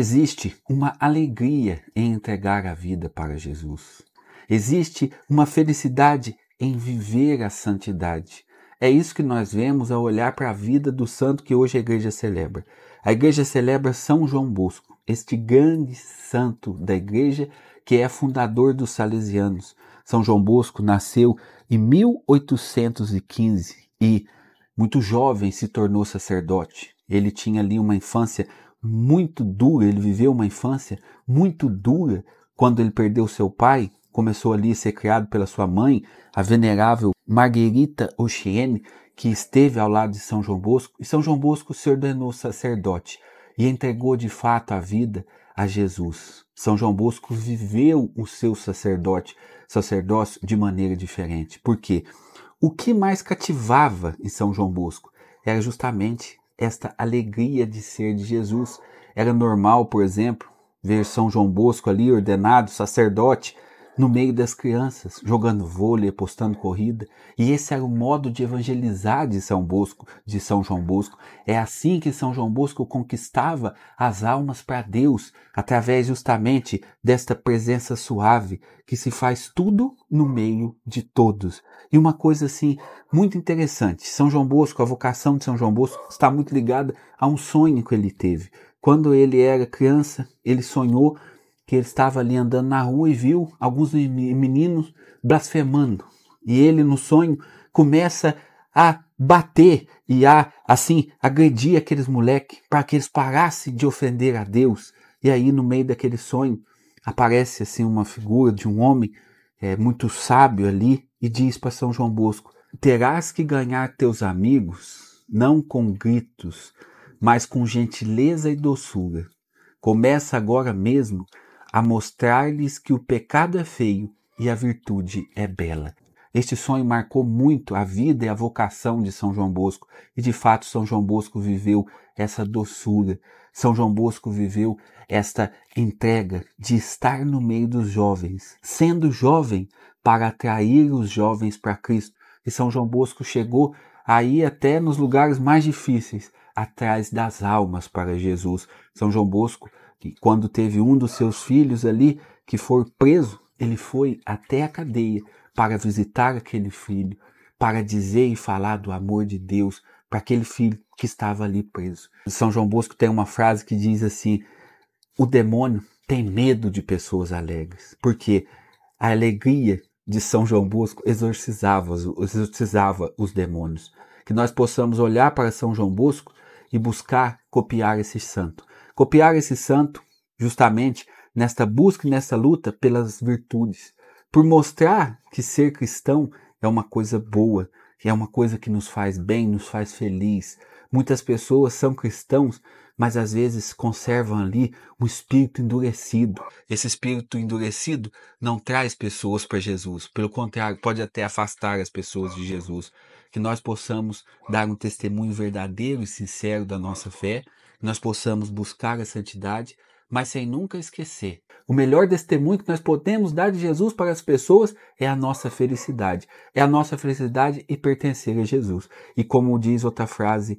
Existe uma alegria em entregar a vida para Jesus. Existe uma felicidade em viver a santidade. É isso que nós vemos ao olhar para a vida do santo que hoje a igreja celebra. A igreja celebra São João Bosco, este grande santo da igreja que é fundador dos salesianos. São João Bosco nasceu em 1815 e, muito jovem, se tornou sacerdote. Ele tinha ali uma infância muito dura, ele viveu uma infância muito dura quando ele perdeu seu pai, começou ali a ser criado pela sua mãe, a venerável Marguerita Ochiene, que esteve ao lado de São João Bosco, e São João Bosco se ordenou sacerdote e entregou de fato a vida a Jesus. São João Bosco viveu o seu sacerdote, sacerdócio de maneira diferente. Por quê? O que mais cativava em São João Bosco era justamente esta alegria de ser de Jesus. Era normal, por exemplo, ver São João Bosco ali ordenado sacerdote no meio das crianças, jogando vôlei, apostando corrida. E esse era o modo de evangelizar de São Bosco, de São João Bosco. É assim que São João Bosco conquistava as almas para Deus, através justamente desta presença suave que se faz tudo no meio de todos. E uma coisa assim muito interessante, São João Bosco, a vocação de São João Bosco está muito ligada a um sonho que ele teve. Quando ele era criança, ele sonhou que ele estava ali andando na rua e viu alguns meninos blasfemando. E ele, no sonho, começa a bater e a, assim, agredir aqueles moleques para que eles parassem de ofender a Deus. E aí, no meio daquele sonho, aparece assim uma figura de um homem é, muito sábio ali e diz para São João Bosco: Terás que ganhar teus amigos não com gritos, mas com gentileza e doçura. Começa agora mesmo a mostrar-lhes que o pecado é feio e a virtude é bela. Este sonho marcou muito a vida e a vocação de São João Bosco, e de fato São João Bosco viveu essa doçura. São João Bosco viveu esta entrega de estar no meio dos jovens, sendo jovem para atrair os jovens para Cristo. E São João Bosco chegou aí até nos lugares mais difíceis, atrás das almas para Jesus. São João Bosco quando teve um dos seus filhos ali que for preso, ele foi até a cadeia para visitar aquele filho, para dizer e falar do amor de Deus para aquele filho que estava ali preso. São João Bosco tem uma frase que diz assim: o demônio tem medo de pessoas alegres, porque a alegria de São João Bosco exorcizava, exorcizava os demônios. Que nós possamos olhar para São João Bosco e buscar copiar esse santo. Copiar esse santo justamente nesta busca e nessa luta pelas virtudes, por mostrar que ser cristão é uma coisa boa, que é uma coisa que nos faz bem, nos faz feliz. Muitas pessoas são cristãos, mas às vezes conservam ali um espírito endurecido. Esse espírito endurecido não traz pessoas para Jesus, pelo contrário, pode até afastar as pessoas de Jesus. Que nós possamos dar um testemunho verdadeiro e sincero da nossa fé nós possamos buscar a santidade, mas sem nunca esquecer. O melhor testemunho que nós podemos dar de Jesus para as pessoas é a nossa felicidade. É a nossa felicidade e pertencer a Jesus. E como diz outra frase,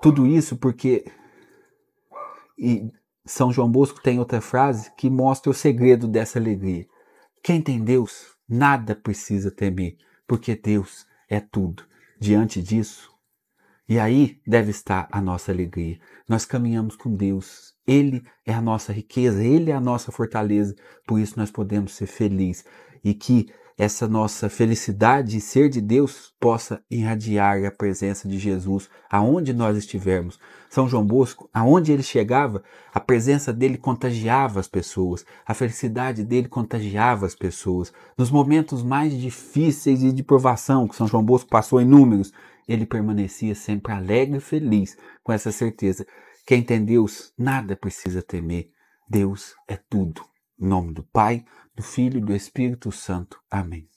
tudo isso porque e São João Bosco tem outra frase que mostra o segredo dessa alegria. Quem tem Deus, nada precisa temer, porque Deus é tudo. Diante disso, e aí deve estar a nossa alegria. Nós caminhamos com Deus. Ele é a nossa riqueza, Ele é a nossa fortaleza. Por isso nós podemos ser felizes. E que essa nossa felicidade em ser de Deus possa irradiar a presença de Jesus aonde nós estivermos. São João Bosco, aonde ele chegava, a presença dele contagiava as pessoas, a felicidade dele contagiava as pessoas. Nos momentos mais difíceis e de provação que São João Bosco passou inúmeros, ele permanecia sempre alegre e feliz, com essa certeza. Quem tem Deus, nada precisa temer. Deus é tudo. Em nome do Pai, do Filho e do Espírito Santo. Amém.